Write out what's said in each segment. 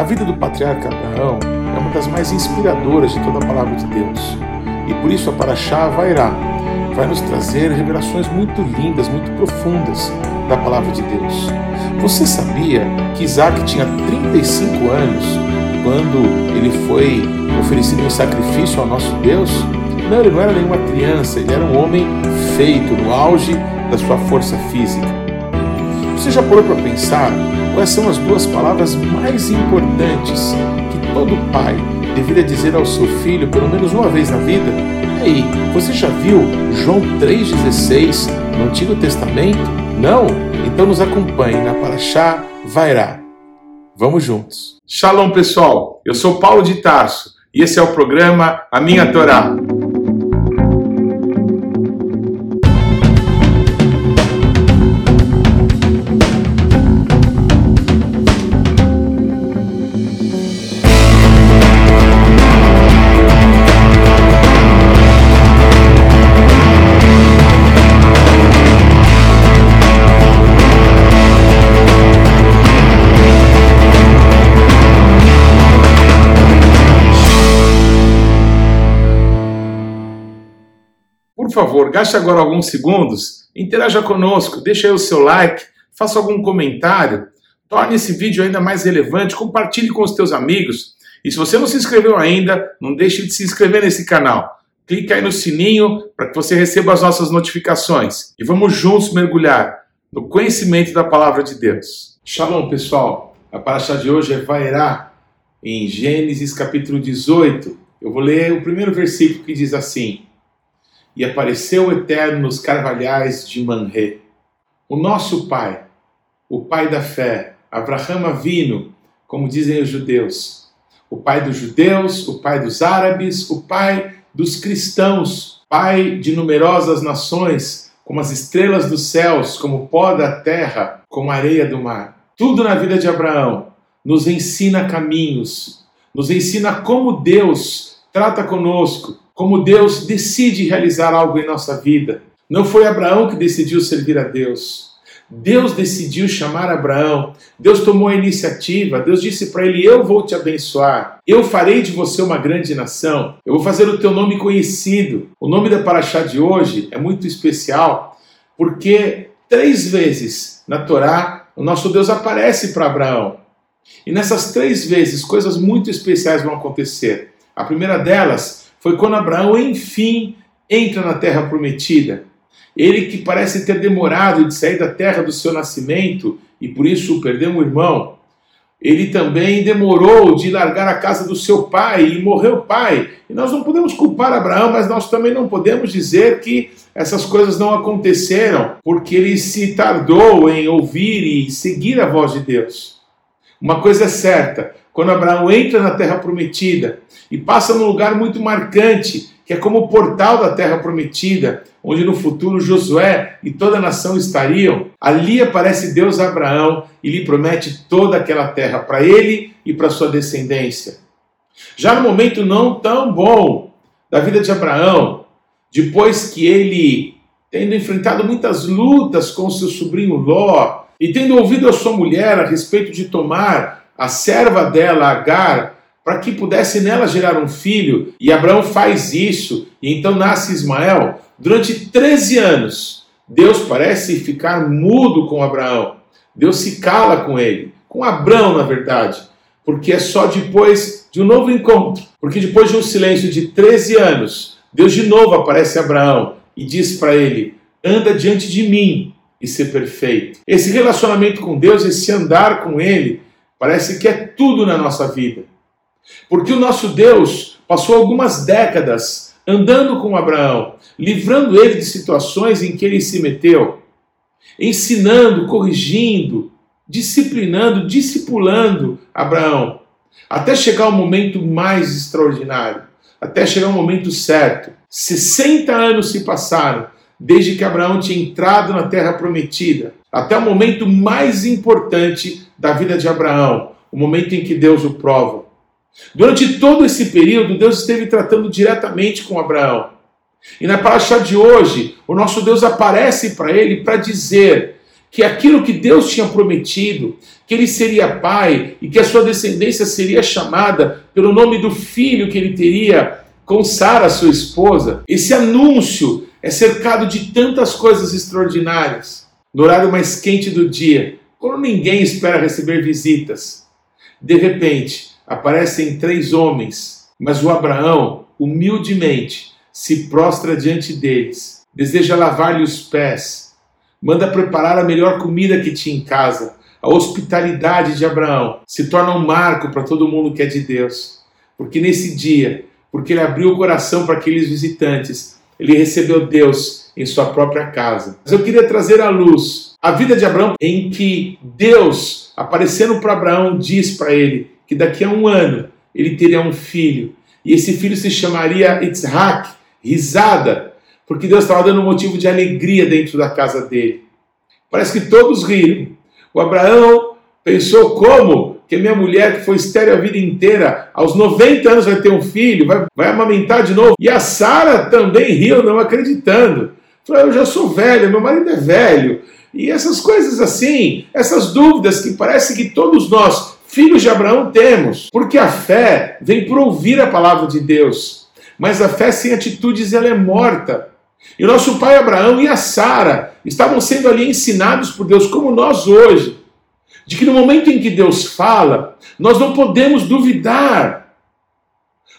A vida do patriarca Abraão é uma das mais inspiradoras de toda a palavra de Deus. E por isso a Paraxá Vairá vai nos trazer revelações muito lindas, muito profundas da palavra de Deus. Você sabia que Isaac tinha 35 anos quando ele foi oferecido em sacrifício ao nosso Deus? Não, ele não era nenhuma criança, ele era um homem feito no auge da sua força física. Você já parou para pensar quais são as duas palavras mais importantes que todo pai deveria dizer ao seu filho pelo menos uma vez na vida? E aí, você já viu João 3,16 no Antigo Testamento? Não? Então nos acompanhe na Paraxá Vairá. Vamos juntos. Shalom, pessoal. Eu sou Paulo de Tarso e esse é o programa A Minha Torá. Favor, gaste agora alguns segundos, interaja conosco, deixe aí o seu like, faça algum comentário, torne esse vídeo ainda mais relevante, compartilhe com os teus amigos. E se você não se inscreveu ainda, não deixe de se inscrever nesse canal. Clique aí no sininho para que você receba as nossas notificações. E vamos juntos mergulhar no conhecimento da palavra de Deus. Shalom, pessoal. A paraxá de hoje é Vairá, em Gênesis capítulo 18. Eu vou ler o primeiro versículo que diz assim: e apareceu o Eterno nos carvalhais de Manré. O nosso Pai, o Pai da fé, Abraham Avino, como dizem os judeus, o Pai dos judeus, o Pai dos árabes, o Pai dos cristãos, Pai de numerosas nações, como as estrelas dos céus, como o pó da terra, como a areia do mar. Tudo na vida de Abraão nos ensina caminhos, nos ensina como Deus trata conosco, como Deus decide realizar algo em nossa vida. Não foi Abraão que decidiu servir a Deus. Deus decidiu chamar Abraão. Deus tomou a iniciativa. Deus disse para ele: Eu vou te abençoar. Eu farei de você uma grande nação. Eu vou fazer o teu nome conhecido. O nome da Paraxá de hoje é muito especial porque três vezes na Torá o nosso Deus aparece para Abraão. E nessas três vezes coisas muito especiais vão acontecer. A primeira delas foi quando Abraão, enfim, entra na terra prometida. Ele que parece ter demorado de sair da terra do seu nascimento e por isso perdeu um irmão. Ele também demorou de largar a casa do seu pai e morreu o pai. E nós não podemos culpar Abraão, mas nós também não podemos dizer que essas coisas não aconteceram porque ele se tardou em ouvir e seguir a voz de Deus. Uma coisa é certa: quando Abraão entra na terra prometida e passa num lugar muito marcante, que é como o portal da terra prometida, onde no futuro Josué e toda a nação estariam, ali aparece Deus a Abraão e lhe promete toda aquela terra para ele e para sua descendência. Já no momento não tão bom da vida de Abraão, depois que ele, tendo enfrentado muitas lutas com seu sobrinho Ló, e tendo ouvido a sua mulher a respeito de tomar a serva dela, Agar, para que pudesse nela gerar um filho, e Abraão faz isso, e então nasce Ismael. Durante 13 anos, Deus parece ficar mudo com Abraão. Deus se cala com ele, com Abraão, na verdade, porque é só depois de um novo encontro, porque depois de um silêncio de 13 anos, Deus de novo aparece a Abraão e diz para ele: anda diante de mim e ser perfeito. Esse relacionamento com Deus, esse andar com Ele, Parece que é tudo na nossa vida. Porque o nosso Deus passou algumas décadas andando com Abraão, livrando ele de situações em que ele se meteu, ensinando, corrigindo, disciplinando, discipulando Abraão, até chegar o momento mais extraordinário, até chegar o momento certo. 60 anos se passaram desde que Abraão tinha entrado na terra prometida, até o momento mais importante da vida de Abraão, o momento em que Deus o prova. Durante todo esse período, Deus esteve tratando diretamente com Abraão. E na paraxá de hoje, o nosso Deus aparece para ele para dizer que aquilo que Deus tinha prometido, que ele seria pai e que a sua descendência seria chamada pelo nome do filho que ele teria com Sara, sua esposa, esse anúncio é cercado de tantas coisas extraordinárias. No horário mais quente do dia, quando ninguém espera receber visitas, de repente aparecem três homens, mas o Abraão, humildemente, se prostra diante deles, deseja lavar-lhe os pés, manda preparar a melhor comida que tinha em casa. A hospitalidade de Abraão se torna um marco para todo mundo que é de Deus, porque nesse dia porque ele abriu o coração para aqueles visitantes. Ele recebeu Deus em sua própria casa. Mas eu queria trazer à luz a vida de Abraão, em que Deus, aparecendo para Abraão, diz para ele que daqui a um ano ele teria um filho. E esse filho se chamaria Isaac, risada, porque Deus estava dando um motivo de alegria dentro da casa dele. Parece que todos riram. O Abraão pensou como que minha mulher, que foi estéreo a vida inteira, aos 90 anos vai ter um filho, vai, vai amamentar de novo. E a Sara também riu, não acreditando. Falou, eu já sou velha, meu marido é velho. E essas coisas assim, essas dúvidas que parece que todos nós, filhos de Abraão, temos. Porque a fé vem por ouvir a palavra de Deus. Mas a fé sem atitudes, ela é morta. E nosso pai Abraão e a Sara estavam sendo ali ensinados por Deus, como nós hoje de que no momento em que Deus fala, nós não podemos duvidar.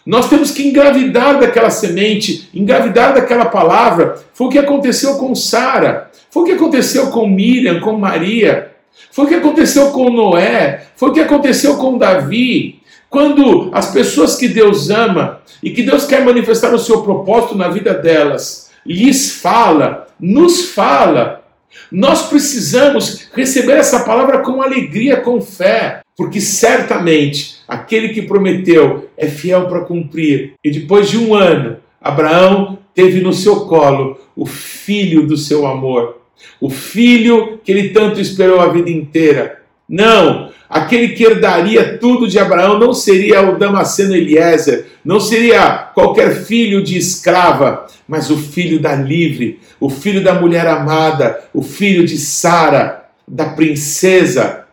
Nós temos que engravidar daquela semente, engravidar daquela palavra. Foi o que aconteceu com Sara, foi o que aconteceu com Miriam, com Maria, foi o que aconteceu com Noé, foi o que aconteceu com Davi. Quando as pessoas que Deus ama e que Deus quer manifestar o seu propósito na vida delas, lhes fala, nos fala, nós precisamos receber essa palavra com alegria, com fé, porque certamente aquele que prometeu é fiel para cumprir. E depois de um ano, Abraão teve no seu colo o filho do seu amor, o filho que ele tanto esperou a vida inteira. Não, aquele que herdaria tudo de Abraão não seria o Damasceno Eliezer, não seria qualquer filho de escrava, mas o filho da livre, o filho da mulher amada, o filho de Sara, da princesa,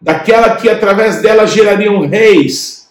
daquela que através dela gerariam reis.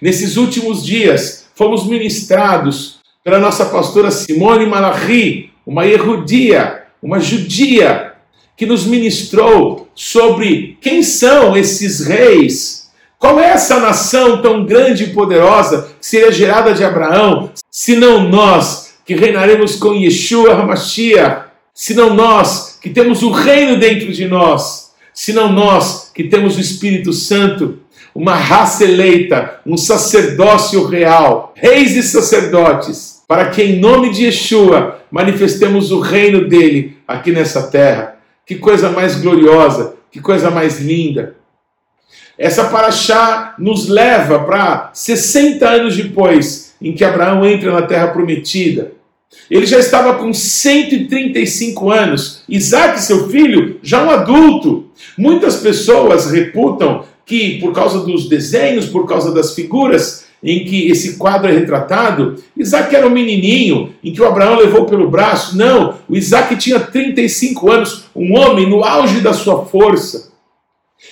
Nesses últimos dias, fomos ministrados pela nossa pastora Simone Malachi, uma errudia, uma judia, que nos ministrou sobre quem são esses reis. Qual é essa nação tão grande e poderosa que seria gerada de Abraão, se não nós que reinaremos com Yeshua HaMashiach, senão nós que temos o reino dentro de nós, senão nós que temos o Espírito Santo, uma raça eleita, um sacerdócio real, reis e sacerdotes, para que em nome de Yeshua manifestemos o reino dele aqui nessa terra. Que coisa mais gloriosa, que coisa mais linda. Essa paraxá nos leva para 60 anos depois, em que Abraão entra na terra prometida. Ele já estava com 135 anos. Isaac, seu filho, já um adulto. Muitas pessoas reputam que, por causa dos desenhos, por causa das figuras em que esse quadro é retratado, Isaac era um menininho em que o Abraão levou pelo braço. Não, o Isaac tinha 35 anos, um homem no auge da sua força.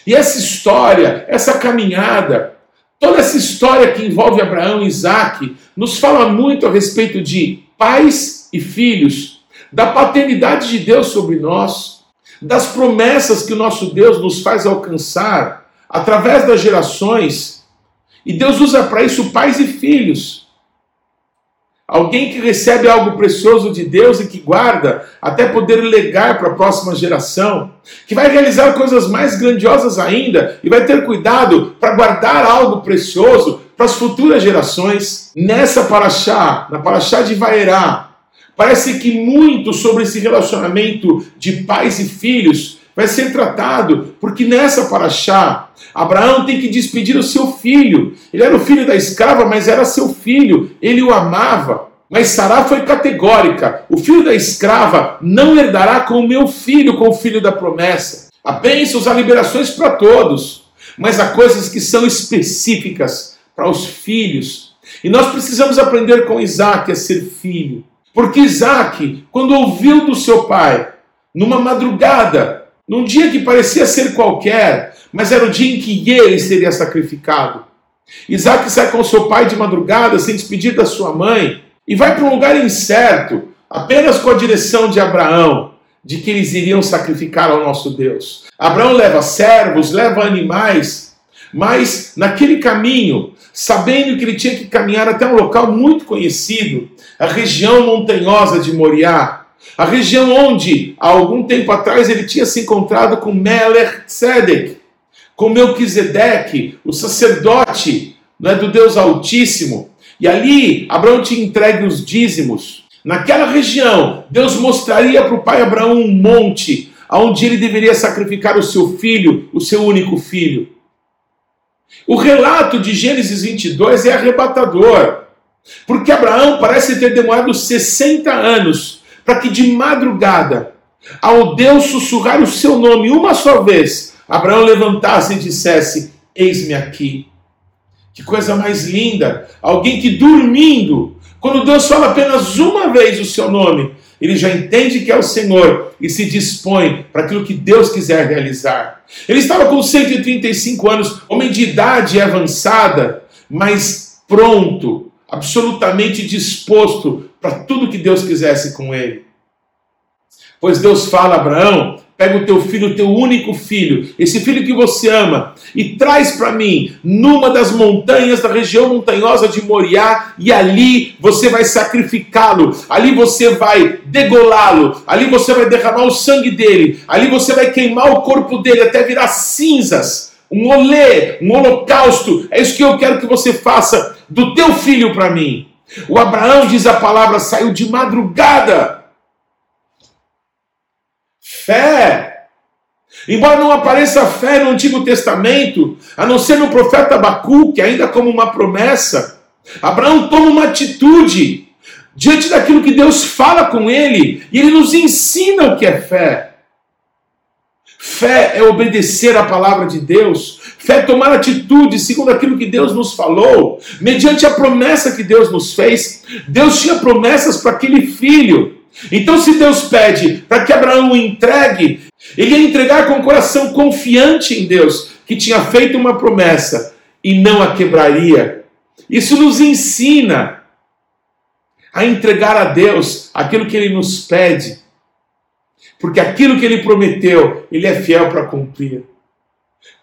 E essa história, essa caminhada, Toda essa história que envolve Abraão e Isaac nos fala muito a respeito de pais e filhos, da paternidade de Deus sobre nós, das promessas que o nosso Deus nos faz alcançar através das gerações. E Deus usa para isso pais e filhos. Alguém que recebe algo precioso de Deus e que guarda até poder legar para a próxima geração, que vai realizar coisas mais grandiosas ainda e vai ter cuidado para guardar algo precioso para as futuras gerações. Nessa paraxá, na paraxá de Vaerá, parece que muito sobre esse relacionamento de pais e filhos vai ser tratado, porque nessa paraxá, Abraão tem que despedir o seu filho. Ele era o filho da escrava, mas era seu filho, ele o amava. Mas Sará foi categórica: o filho da escrava não herdará com o meu filho, com o filho da promessa. Há bênçãos, há liberações para todos, mas há coisas que são específicas para os filhos. E nós precisamos aprender com Isaac a ser filho. Porque Isaac, quando ouviu do seu pai, numa madrugada, num dia que parecia ser qualquer, mas era o dia em que ele seria sacrificado. Isaac sai com seu pai de madrugada, sem despedir da sua mãe, e vai para um lugar incerto, apenas com a direção de Abraão, de que eles iriam sacrificar ao nosso Deus. Abraão leva servos, leva animais, mas naquele caminho, sabendo que ele tinha que caminhar até um local muito conhecido, a região montanhosa de Moriá, a região onde, há algum tempo atrás, ele tinha se encontrado com Melech Tzedek, com Melquisedeque, o sacerdote né, do Deus Altíssimo. E ali, Abraão tinha entregue os dízimos. Naquela região, Deus mostraria para o pai Abraão um monte, onde ele deveria sacrificar o seu filho, o seu único filho. O relato de Gênesis 22 é arrebatador, porque Abraão parece ter demorado 60 anos para que de madrugada, ao Deus sussurrar o seu nome uma só vez, Abraão levantasse e dissesse: Eis-me aqui. Que coisa mais linda! Alguém que dormindo, quando Deus fala apenas uma vez o seu nome, ele já entende que é o Senhor e se dispõe para aquilo que Deus quiser realizar. Ele estava com 135 anos, homem de idade avançada, mas pronto, absolutamente disposto para tudo que Deus quisesse com ele. Pois Deus fala a Abraão: Pega o teu filho, o teu único filho, esse filho que você ama, e traz para mim numa das montanhas da região montanhosa de Moriá, e ali você vai sacrificá-lo, ali você vai degolá-lo, ali você vai derramar o sangue dele, ali você vai queimar o corpo dele até virar cinzas, um olê, um holocausto. É isso que eu quero que você faça do teu filho para mim. O Abraão, diz a palavra, saiu de madrugada Fé. Embora não apareça fé no Antigo Testamento, a não ser no profeta Abacuque, ainda como uma promessa, Abraão toma uma atitude diante daquilo que Deus fala com ele, e ele nos ensina o que é fé. Fé é obedecer à palavra de Deus, fé é tomar atitude segundo aquilo que Deus nos falou, mediante a promessa que Deus nos fez. Deus tinha promessas para aquele filho. Então, se Deus pede para que Abraão o entregue, ele ia entregar com o coração confiante em Deus, que tinha feito uma promessa e não a quebraria. Isso nos ensina a entregar a Deus aquilo que ele nos pede, porque aquilo que ele prometeu, ele é fiel para cumprir.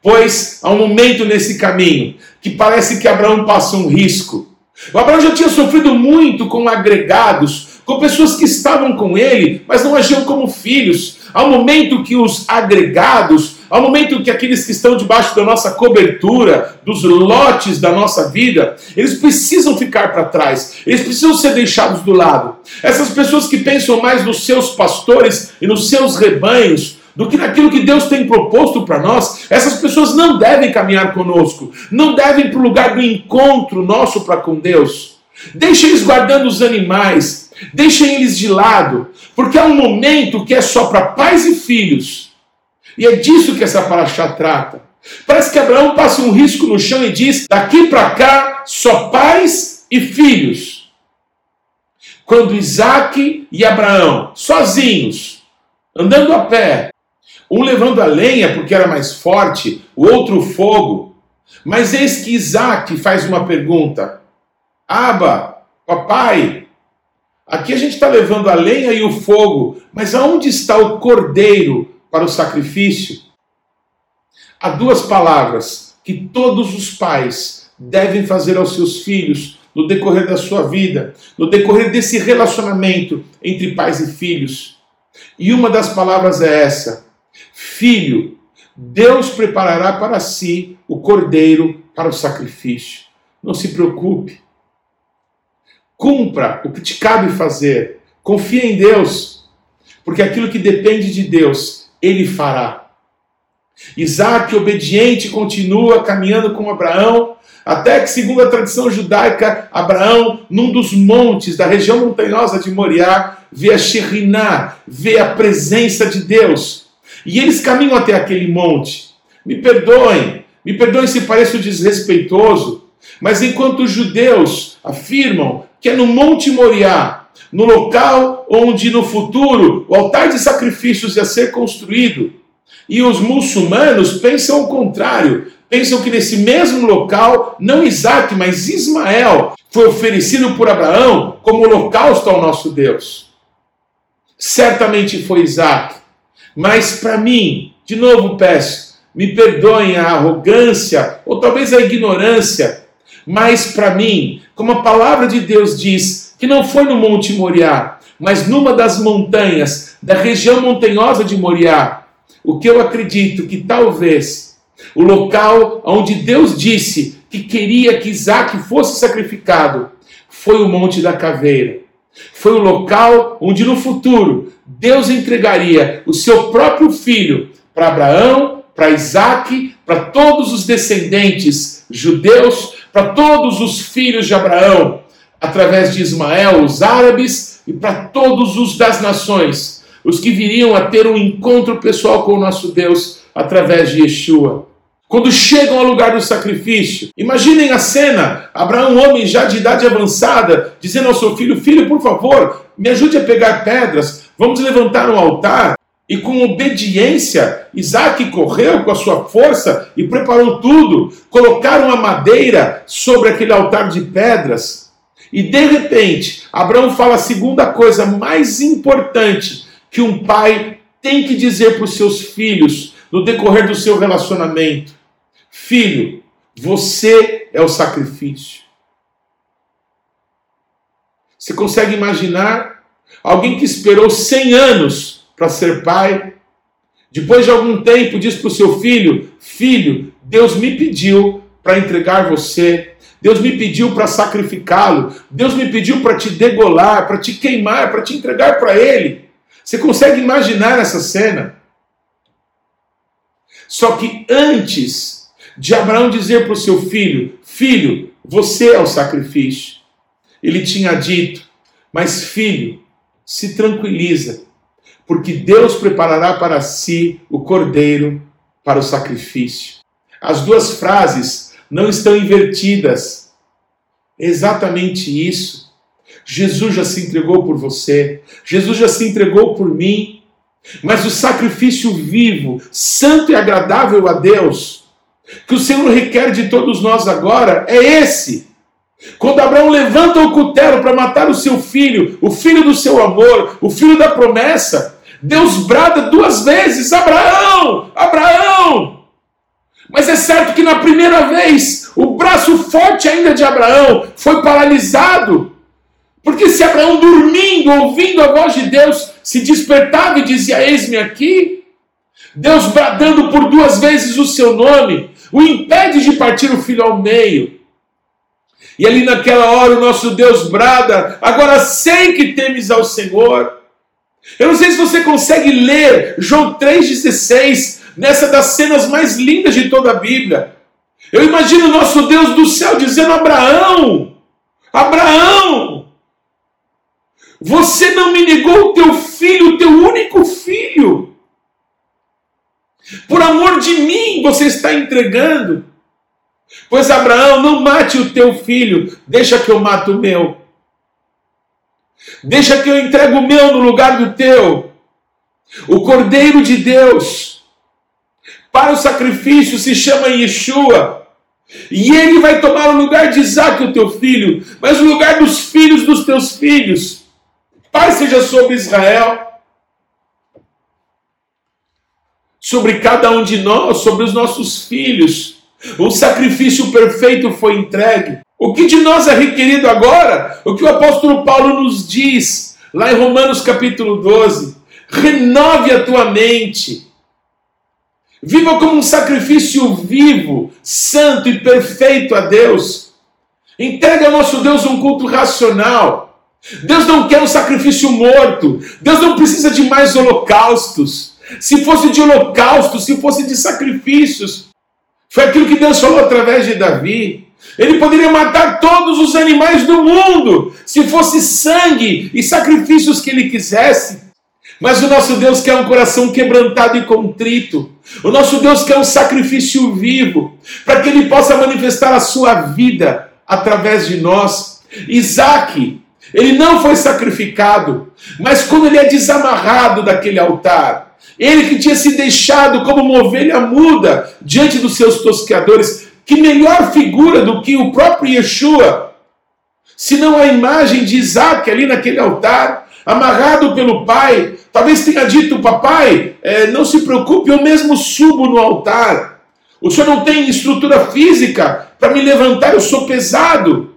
Pois há um momento nesse caminho que parece que Abraão passa um risco. O Abraão já tinha sofrido muito com agregados, com pessoas que estavam com ele, mas não agiam como filhos. Ao momento que os agregados, ao momento que aqueles que estão debaixo da nossa cobertura, dos lotes da nossa vida, eles precisam ficar para trás, eles precisam ser deixados do lado. Essas pessoas que pensam mais nos seus pastores e nos seus rebanhos, do que naquilo que Deus tem proposto para nós, essas pessoas não devem caminhar conosco, não devem para o lugar do encontro nosso para com Deus. Deixe eles guardando os animais, Deixem eles de lado, porque há um momento que é só para pais e filhos. E é disso que essa paraxá trata. Parece que Abraão passa um risco no chão e diz: daqui para cá, só pais e filhos. Quando Isaac e Abraão, sozinhos, andando a pé, um levando a lenha porque era mais forte, o outro o fogo. Mas eis que Isaac faz uma pergunta: Aba, papai, Aqui a gente está levando a lenha e o fogo, mas aonde está o cordeiro para o sacrifício? Há duas palavras que todos os pais devem fazer aos seus filhos no decorrer da sua vida, no decorrer desse relacionamento entre pais e filhos. E uma das palavras é essa: Filho, Deus preparará para si o cordeiro para o sacrifício. Não se preocupe. Cumpra o que te cabe fazer. Confia em Deus, porque aquilo que depende de Deus, Ele fará. Isaac, obediente, continua caminhando com Abraão, até que, segundo a tradição judaica, Abraão, num dos montes da região montanhosa de Moriá, vê a Shekhinah, vê a presença de Deus. E eles caminham até aquele monte. Me perdoem, me perdoem se pareço desrespeitoso, mas enquanto os judeus afirmam que é no Monte Moriá, no local onde no futuro o altar de sacrifícios ia ser construído. E os muçulmanos pensam o contrário. Pensam que nesse mesmo local, não Isaac, mas Ismael, foi oferecido por Abraão como holocausto ao nosso Deus. Certamente foi Isaac. Mas para mim, de novo peço, me perdoem a arrogância ou talvez a ignorância, mas para mim, como a palavra de Deus diz, que não foi no Monte Moriá, mas numa das montanhas da região montanhosa de Moriá, o que eu acredito que talvez o local onde Deus disse que queria que Isaac fosse sacrificado foi o Monte da Caveira. Foi o local onde no futuro Deus entregaria o seu próprio filho para Abraão, para Isaac, para todos os descendentes judeus, para todos os filhos de Abraão, através de Ismael, os árabes e para todos os das nações, os que viriam a ter um encontro pessoal com o nosso Deus através de Yeshua. Quando chegam ao lugar do sacrifício, imaginem a cena: Abraão, homem já de idade avançada, dizendo ao seu filho: Filho, por favor, me ajude a pegar pedras, vamos levantar um altar. E com obediência, Isaac correu com a sua força e preparou tudo. Colocaram a madeira sobre aquele altar de pedras e de repente, Abraão fala a segunda coisa mais importante que um pai tem que dizer para os seus filhos no decorrer do seu relacionamento: Filho, você é o sacrifício. Você consegue imaginar alguém que esperou 100 anos para ser pai? Depois de algum tempo, diz para o seu filho: Filho, Deus me pediu para entregar você Deus me pediu para sacrificá-lo. Deus me pediu para te degolar, para te queimar, para te entregar para Ele. Você consegue imaginar essa cena? Só que antes de Abraão dizer para o seu filho: Filho, você é o sacrifício, ele tinha dito: Mas filho, se tranquiliza, porque Deus preparará para si o cordeiro para o sacrifício. As duas frases não estão invertidas. Exatamente isso. Jesus já se entregou por você, Jesus já se entregou por mim. Mas o sacrifício vivo, santo e agradável a Deus, que o Senhor requer de todos nós agora, é esse. Quando Abraão levanta o cutelo para matar o seu filho, o filho do seu amor, o filho da promessa, Deus brada duas vezes: Abraão, Abraão, mas é certo que na primeira vez, o braço forte ainda de Abraão foi paralisado. Porque se Abraão, dormindo, ouvindo a voz de Deus, se despertava e dizia: Eis-me aqui, Deus bradando por duas vezes o seu nome, o impede de partir o filho ao meio. E ali naquela hora o nosso Deus brada: Agora sei que temes ao Senhor. Eu não sei se você consegue ler João 3,16 nessa das cenas mais lindas de toda a Bíblia. Eu imagino o nosso Deus do céu dizendo: Abraão, Abraão, você não me negou o teu filho, o teu único filho. Por amor de mim você está entregando. Pois Abraão, não mate o teu filho, deixa que eu mato o meu. Deixa que eu entregue o meu no lugar do teu. O Cordeiro de Deus para o sacrifício se chama Yeshua. E ele vai tomar o lugar de Isaac, o teu filho, mas o lugar dos filhos dos teus filhos. Pai seja sobre Israel, sobre cada um de nós, sobre os nossos filhos. O sacrifício perfeito foi entregue. O que de nós é requerido agora? O que o apóstolo Paulo nos diz, lá em Romanos capítulo 12: renove a tua mente Viva como um sacrifício vivo, santo e perfeito a Deus. Entregue ao nosso Deus um culto racional. Deus não quer um sacrifício morto. Deus não precisa de mais holocaustos. Se fosse de holocaustos, se fosse de sacrifícios, foi aquilo que Deus falou através de Davi. Ele poderia matar todos os animais do mundo, se fosse sangue e sacrifícios que ele quisesse. Mas o nosso Deus quer um coração quebrantado e contrito. O nosso Deus quer um sacrifício vivo, para que ele possa manifestar a sua vida através de nós. Isaac, ele não foi sacrificado, mas quando ele é desamarrado daquele altar, Ele que tinha se deixado como uma ovelha muda diante dos seus tosqueadores. Que melhor figura do que o próprio Yeshua, se não a imagem de Isaac ali naquele altar, amarrado pelo pai. Talvez tenha dito, papai, é, não se preocupe, eu mesmo subo no altar. O senhor não tem estrutura física para me levantar, eu sou pesado.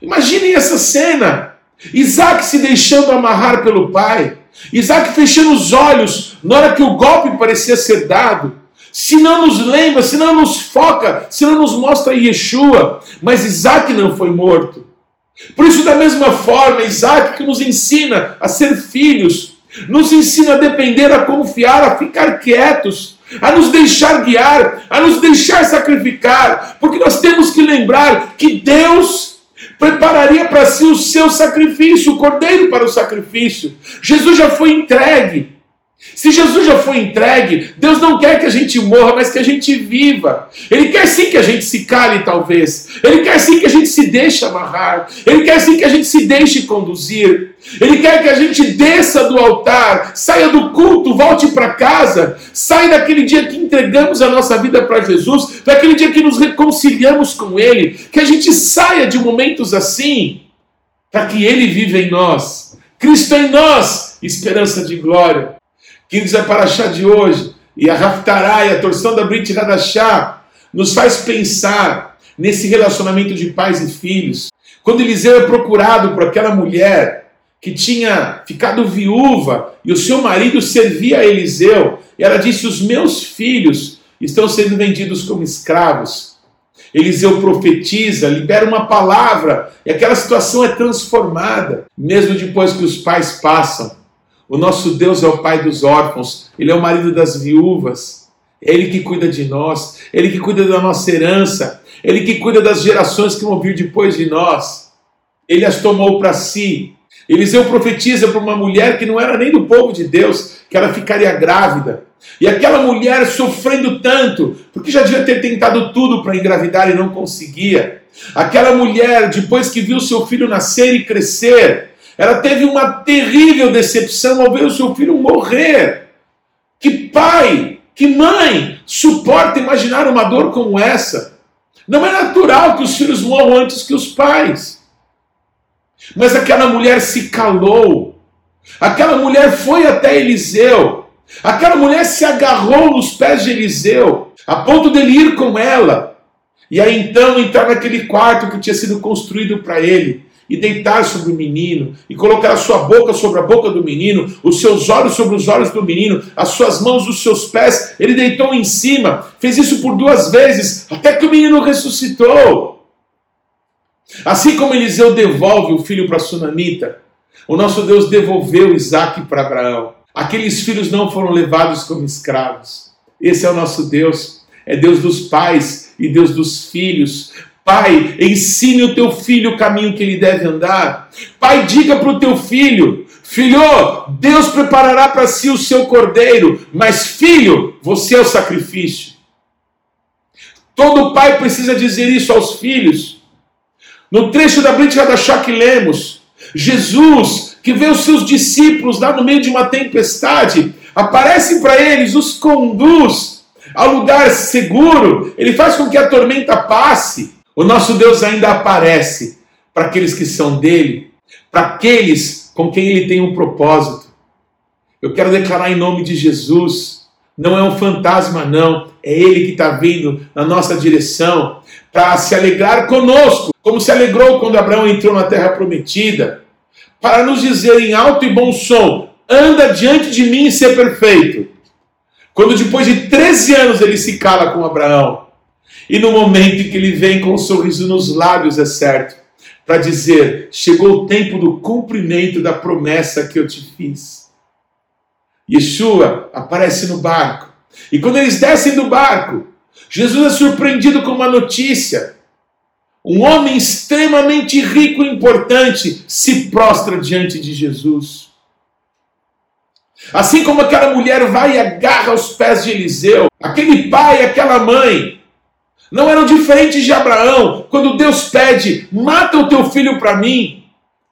Imaginem essa cena. Isaac se deixando amarrar pelo pai. Isaac fechando os olhos na hora que o golpe parecia ser dado. Se não nos lembra, se não nos foca, se não nos mostra Yeshua. Mas Isaac não foi morto. Por isso, da mesma forma, Isaac que nos ensina a ser filhos, nos ensina a depender, a confiar, a ficar quietos, a nos deixar guiar, a nos deixar sacrificar, porque nós temos que lembrar que Deus prepararia para si o seu sacrifício, o cordeiro para o sacrifício. Jesus já foi entregue. Se Jesus já foi entregue, Deus não quer que a gente morra, mas que a gente viva. Ele quer sim que a gente se cale, talvez. Ele quer sim que a gente se deixe amarrar. Ele quer sim que a gente se deixe conduzir. Ele quer que a gente desça do altar, saia do culto, volte para casa, saia daquele dia que entregamos a nossa vida para Jesus, daquele dia que nos reconciliamos com Ele, que a gente saia de momentos assim, para que Ele viva em nós. Cristo em nós, esperança de glória. Queridos, a Paraxá de hoje e a Raftarai, a torção da Brit Hadashah, nos faz pensar nesse relacionamento de pais e filhos. Quando Eliseu é procurado por aquela mulher que tinha ficado viúva e o seu marido servia a Eliseu, e ela disse: Os meus filhos estão sendo vendidos como escravos. Eliseu profetiza, libera uma palavra e aquela situação é transformada, mesmo depois que os pais passam. O nosso Deus é o pai dos órfãos, ele é o marido das viúvas. Ele que cuida de nós, ele que cuida da nossa herança, ele que cuida das gerações que vão vir depois de nós. Ele as tomou para si. Eliseu profetiza para uma mulher que não era nem do povo de Deus, que ela ficaria grávida. E aquela mulher sofrendo tanto, porque já devia ter tentado tudo para engravidar e não conseguia. Aquela mulher, depois que viu seu filho nascer e crescer, ela teve uma terrível decepção ao ver o seu filho morrer. Que pai, que mãe suporta imaginar uma dor como essa? Não é natural que os filhos morram antes que os pais. Mas aquela mulher se calou. Aquela mulher foi até Eliseu. Aquela mulher se agarrou nos pés de Eliseu, a ponto dele ir com ela. E aí então entrar naquele quarto que tinha sido construído para ele e deitar sobre o menino, e colocar a sua boca sobre a boca do menino, os seus olhos sobre os olhos do menino, as suas mãos os seus pés, ele deitou em cima, fez isso por duas vezes, até que o menino ressuscitou. Assim como Eliseu devolve o filho para a Sunamita, o nosso Deus devolveu Isaac para Abraão. Aqueles filhos não foram levados como escravos. Esse é o nosso Deus. É Deus dos pais e Deus dos filhos. Pai, ensine o teu filho o caminho que ele deve andar. Pai, diga para o teu filho: Filho, Deus preparará para si o seu cordeiro, mas filho, você é o sacrifício. Todo pai precisa dizer isso aos filhos. No trecho da Brit da que lemos, Jesus, que vê os seus discípulos lá no meio de uma tempestade, aparece para eles, os conduz ao lugar seguro, ele faz com que a tormenta passe. O nosso Deus ainda aparece para aqueles que são dele, para aqueles com quem ele tem um propósito. Eu quero declarar em nome de Jesus: não é um fantasma, não, é ele que está vindo na nossa direção para se alegrar conosco, como se alegrou quando Abraão entrou na terra prometida, para nos dizer em alto e bom som: anda diante de mim e ser perfeito. Quando depois de 13 anos ele se cala com Abraão, e no momento em que ele vem com um sorriso nos lábios, é certo, para dizer: chegou o tempo do cumprimento da promessa que eu te fiz. Yeshua aparece no barco. E quando eles descem do barco, Jesus é surpreendido com uma notícia. Um homem extremamente rico e importante se prostra diante de Jesus. Assim como aquela mulher vai e agarra os pés de Eliseu, aquele pai, aquela mãe, não eram diferentes de Abraão, quando Deus pede: mata o teu filho para mim,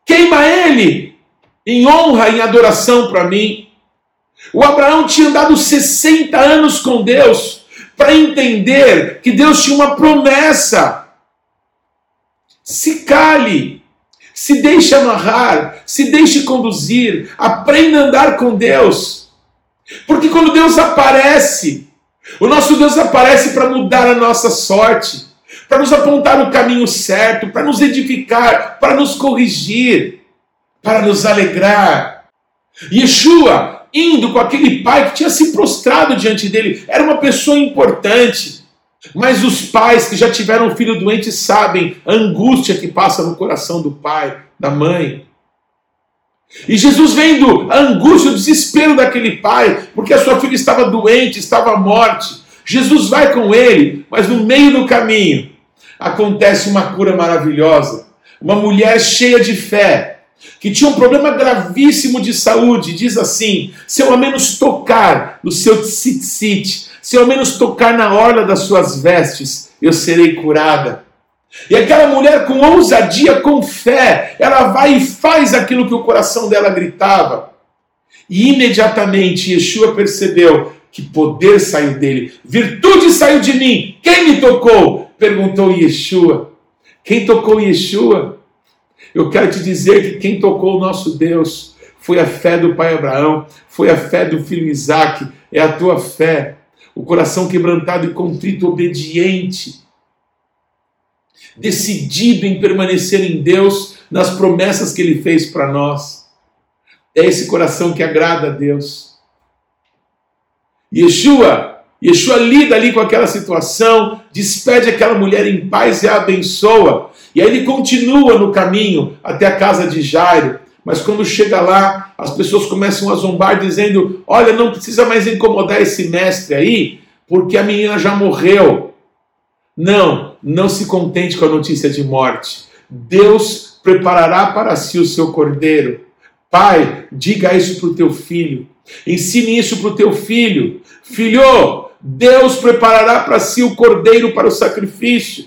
queima ele em honra, em adoração para mim. O Abraão tinha andado 60 anos com Deus para entender que Deus tinha uma promessa. Se cale, se deixe amarrar, se deixe conduzir, aprenda a andar com Deus. Porque quando Deus aparece, o nosso Deus aparece para mudar a nossa sorte, para nos apontar o caminho certo, para nos edificar, para nos corrigir, para nos alegrar. Yeshua, indo com aquele pai que tinha se prostrado diante dele, era uma pessoa importante. Mas os pais que já tiveram um filho doente sabem a angústia que passa no coração do pai, da mãe. E Jesus vendo a angústia, o desespero daquele pai, porque a sua filha estava doente, estava à morte. Jesus vai com ele, mas no meio do caminho acontece uma cura maravilhosa. Uma mulher cheia de fé, que tinha um problema gravíssimo de saúde, diz assim: se eu ao menos tocar no seu tzitzit, se eu ao menos tocar na orla das suas vestes, eu serei curada. E aquela mulher, com ousadia, com fé, ela vai e faz aquilo que o coração dela gritava. E imediatamente Yeshua percebeu que poder saiu dele, virtude saiu de mim. Quem me tocou? Perguntou Yeshua. Quem tocou Yeshua? Eu quero te dizer que quem tocou o nosso Deus foi a fé do pai Abraão, foi a fé do filho Isaac, é a tua fé. O coração quebrantado e contrito, obediente decidido em permanecer em Deus, nas promessas que Ele fez para nós. É esse coração que agrada a Deus. Yeshua, Yeshua lida ali com aquela situação, despede aquela mulher em paz e a abençoa. E aí ele continua no caminho até a casa de Jairo. Mas quando chega lá, as pessoas começam a zombar, dizendo: Olha, não precisa mais incomodar esse mestre aí, porque a menina já morreu. Não, não se contente com a notícia de morte. Deus preparará para si o seu cordeiro. Pai, diga isso para o teu filho. Ensine isso para o teu filho. Filho, Deus preparará para si o cordeiro para o sacrifício.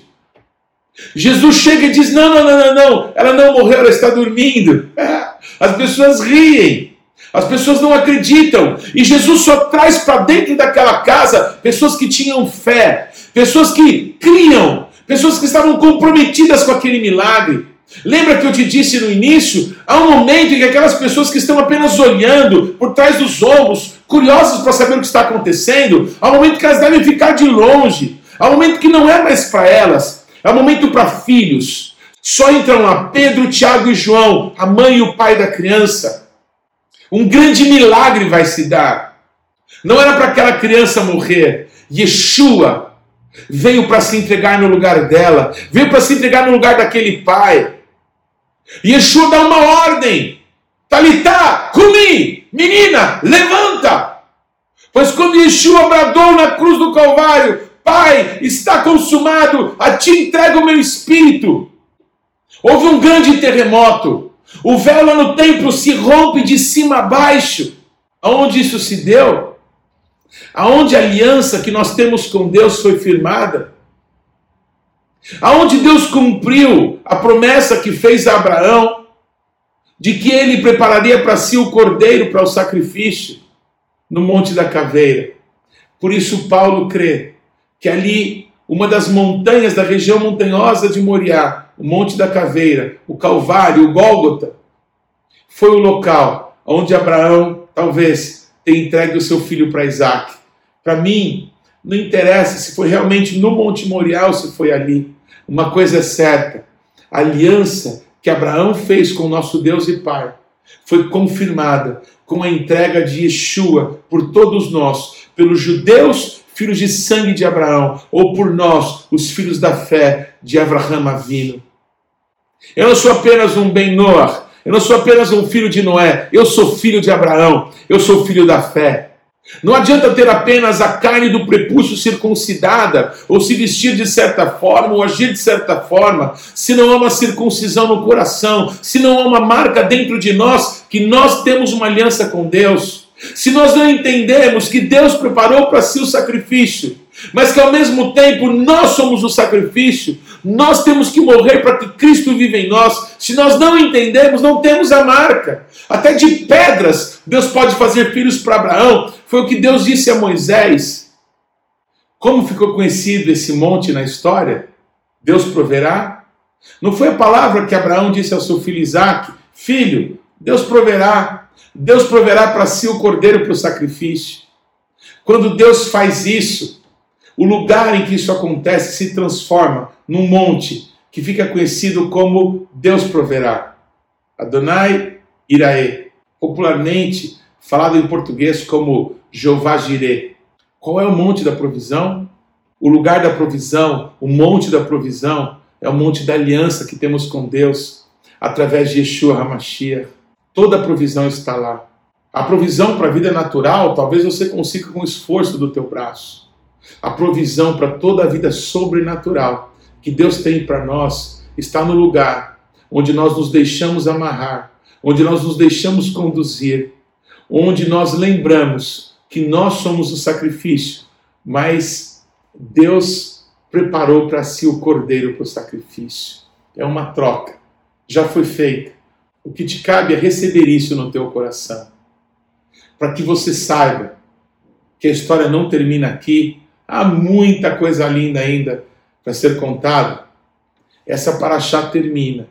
Jesus chega e diz: Não, não, não, não, não, ela não morreu, ela está dormindo. As pessoas riem, as pessoas não acreditam. E Jesus só traz para dentro daquela casa pessoas que tinham fé, pessoas que criam, pessoas que estavam comprometidas com aquele milagre. Lembra que eu te disse no início? Há um momento em que aquelas pessoas que estão apenas olhando por trás dos ombros, curiosas para saber o que está acontecendo, há um momento que elas devem ficar de longe, há um momento que não é mais para elas, é um momento para filhos. Só entram lá Pedro, Tiago e João, a mãe e o pai da criança. Um grande milagre vai se dar. Não era para aquela criança morrer. Yeshua veio para se entregar no lugar dela, veio para se entregar no lugar daquele pai. Yeshua dá uma ordem: Talitá, Kumi, menina, levanta. Pois quando Yeshua bradou na cruz do Calvário, Pai, está consumado, a ti entrego o meu espírito. Houve um grande terremoto. O véu lá no templo se rompe de cima a baixo. Aonde isso se deu? aonde a aliança que nós temos com Deus foi firmada, aonde Deus cumpriu a promessa que fez a Abraão de que ele prepararia para si o cordeiro para o sacrifício no Monte da Caveira. Por isso, Paulo crê que ali, uma das montanhas da região montanhosa de Moriá, o Monte da Caveira, o Calvário, o Gólgota, foi o local onde Abraão talvez tenha entregue o seu filho para Isaac. Para mim, não interessa se foi realmente no Monte Moriá ou se foi ali. Uma coisa é certa: a aliança que Abraão fez com nosso Deus e Pai foi confirmada com a entrega de Yeshua por todos nós, pelos judeus, filhos de sangue de Abraão, ou por nós, os filhos da fé de Abraão Avino. Eu não sou apenas um Ben Noah, eu não sou apenas um filho de Noé, eu sou filho de Abraão, eu sou filho da fé. Não adianta ter apenas a carne do prepúcio circuncidada, ou se vestir de certa forma, ou agir de certa forma, se não há uma circuncisão no coração, se não há uma marca dentro de nós que nós temos uma aliança com Deus. Se nós não entendemos que Deus preparou para si o sacrifício, mas que ao mesmo tempo nós somos o sacrifício, nós temos que morrer para que Cristo viva em nós. Se nós não entendemos, não temos a marca. Até de pedras, Deus pode fazer filhos para Abraão. Foi o que Deus disse a Moisés. Como ficou conhecido esse monte na história? Deus proverá? Não foi a palavra que Abraão disse ao seu filho Isaac: Filho, Deus proverá. Deus proverá para si o cordeiro para o sacrifício. Quando Deus faz isso, o lugar em que isso acontece se transforma num monte que fica conhecido como Deus proverá. Adonai Iraê, popularmente falado em português como Jeová Jireh. Qual é o monte da provisão? O lugar da provisão, o monte da provisão, é o monte da aliança que temos com Deus através de Yeshua HaMashiach. Toda a provisão está lá. A provisão para a vida natural, talvez você consiga com o esforço do teu braço. A provisão para toda a vida sobrenatural que Deus tem para nós está no lugar onde nós nos deixamos amarrar, onde nós nos deixamos conduzir, onde nós lembramos que nós somos o sacrifício, mas Deus preparou para si o cordeiro para o sacrifício. É uma troca. Já foi feita. O que te cabe é receber isso no teu coração. Para que você saiba que a história não termina aqui, Há muita coisa linda ainda para ser contada. Essa paraxá termina.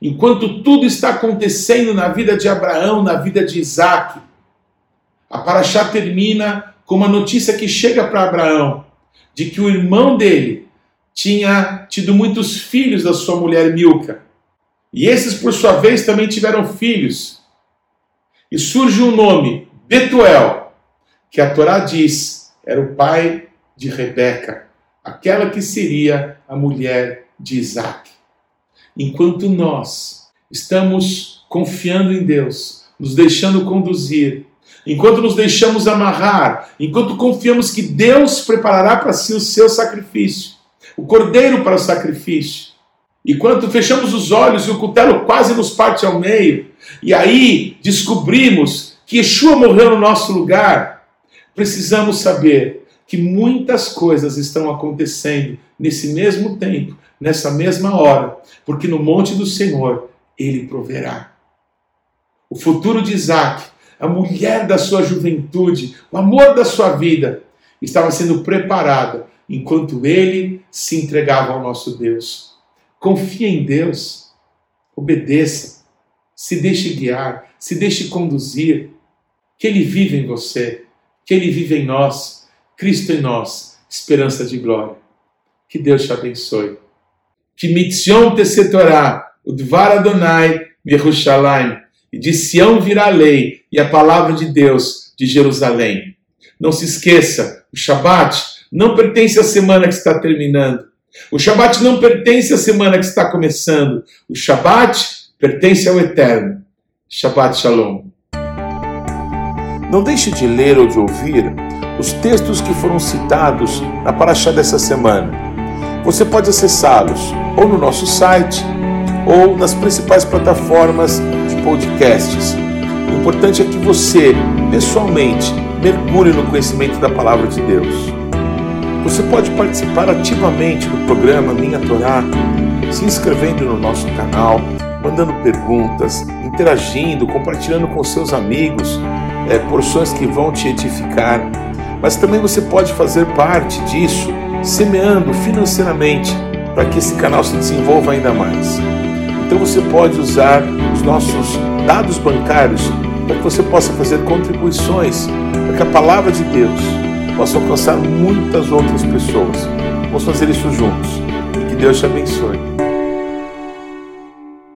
Enquanto tudo está acontecendo na vida de Abraão, na vida de Isaac, a paraxá termina com uma notícia que chega para Abraão de que o irmão dele tinha tido muitos filhos da sua mulher Milca. E esses, por sua vez, também tiveram filhos. E surge um nome, Betuel, que a Torá diz era o pai de Rebeca, aquela que seria a mulher de Isaac. Enquanto nós estamos confiando em Deus, nos deixando conduzir, enquanto nos deixamos amarrar, enquanto confiamos que Deus preparará para si o seu sacrifício, o cordeiro para o sacrifício, enquanto fechamos os olhos e o cutelo quase nos parte ao meio, e aí descobrimos que Yeshua morreu no nosso lugar, precisamos saber que muitas coisas estão acontecendo nesse mesmo tempo, nessa mesma hora, porque no monte do Senhor ele proverá. O futuro de Isaac, a mulher da sua juventude, o amor da sua vida, estava sendo preparada enquanto ele se entregava ao nosso Deus. Confie em Deus, obedeça, se deixe guiar, se deixe conduzir, que ele vive em você que Ele vive em nós, Cristo em nós, esperança de glória. Que Deus te abençoe. Que mitzion te setorá, o dvar Adonai, Yerushalayim, e de Sião virá a lei e a palavra de Deus de Jerusalém. Não se esqueça, o Shabat não pertence à semana que está terminando. O Shabat não pertence à semana que está começando. O Shabat pertence ao Eterno. Shabbat Shalom. Não deixe de ler ou de ouvir os textos que foram citados na Paraxá dessa semana. Você pode acessá-los ou no nosso site ou nas principais plataformas de podcasts. O importante é que você, pessoalmente, mergulhe no conhecimento da Palavra de Deus. Você pode participar ativamente do programa Minha Torá, se inscrevendo no nosso canal, mandando perguntas, interagindo, compartilhando com seus amigos é, porções que vão te edificar, mas também você pode fazer parte disso, semeando financeiramente para que esse canal se desenvolva ainda mais. Então você pode usar os nossos dados bancários para que você possa fazer contribuições para que a palavra de Deus possa alcançar muitas outras pessoas. Vamos fazer isso juntos. E que Deus te abençoe.